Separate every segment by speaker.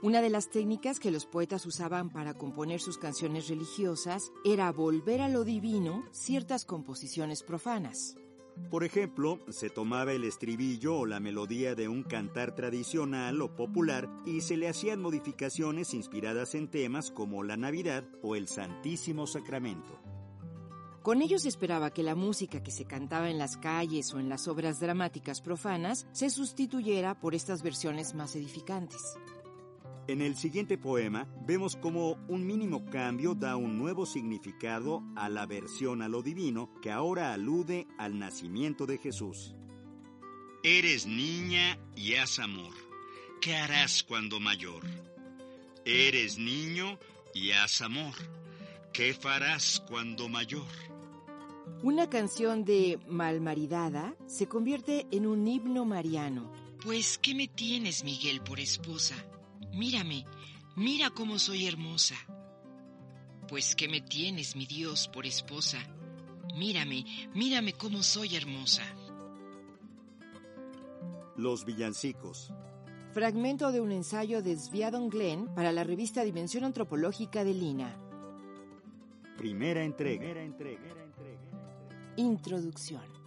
Speaker 1: Una de las técnicas que los poetas usaban para componer sus canciones religiosas era volver a lo divino ciertas composiciones profanas.
Speaker 2: Por ejemplo, se tomaba el estribillo o la melodía de un cantar tradicional o popular y se le hacían modificaciones inspiradas en temas como la Navidad o el Santísimo Sacramento.
Speaker 1: Con ello se esperaba que la música que se cantaba en las calles o en las obras dramáticas profanas se sustituyera por estas versiones más edificantes.
Speaker 2: En el siguiente poema vemos cómo un mínimo cambio da un nuevo significado a la versión a lo divino que ahora alude al nacimiento de Jesús. Eres niña y haz amor. ¿Qué harás cuando mayor? Eres niño y haz amor. ¿Qué farás cuando mayor?
Speaker 1: Una canción de Malmaridada se convierte en un himno mariano.
Speaker 3: Pues, ¿qué me tienes, Miguel, por esposa? Mírame, mira cómo soy hermosa. Pues ¿qué me tienes, mi Dios, por esposa? Mírame, mírame cómo soy hermosa.
Speaker 2: Los villancicos.
Speaker 1: Fragmento de un ensayo de Sviadon Glenn para la revista Dimensión Antropológica de Lina.
Speaker 2: Primera entrega.
Speaker 1: Introducción.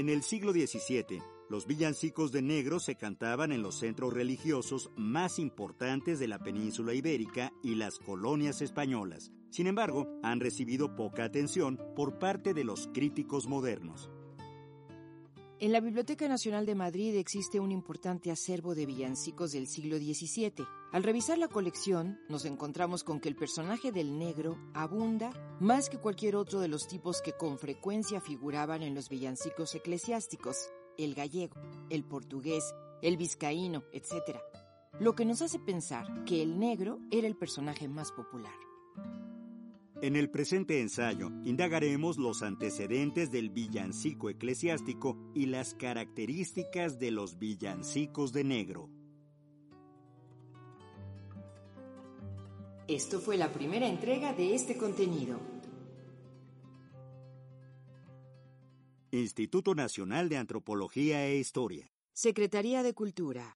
Speaker 2: En el siglo XVII, los villancicos de negro se cantaban en los centros religiosos más importantes de la península ibérica y las colonias españolas. Sin embargo, han recibido poca atención por parte de los críticos modernos.
Speaker 1: En la Biblioteca Nacional de Madrid existe un importante acervo de villancicos del siglo XVII. Al revisar la colección, nos encontramos con que el personaje del negro abunda más que cualquier otro de los tipos que con frecuencia figuraban en los villancicos eclesiásticos, el gallego, el portugués, el vizcaíno, etc. Lo que nos hace pensar que el negro era el personaje más popular.
Speaker 2: En el presente ensayo indagaremos los antecedentes del villancico eclesiástico y las características de los villancicos de negro.
Speaker 1: Esto fue la primera entrega de este contenido.
Speaker 2: Instituto Nacional de Antropología e Historia.
Speaker 1: Secretaría de Cultura.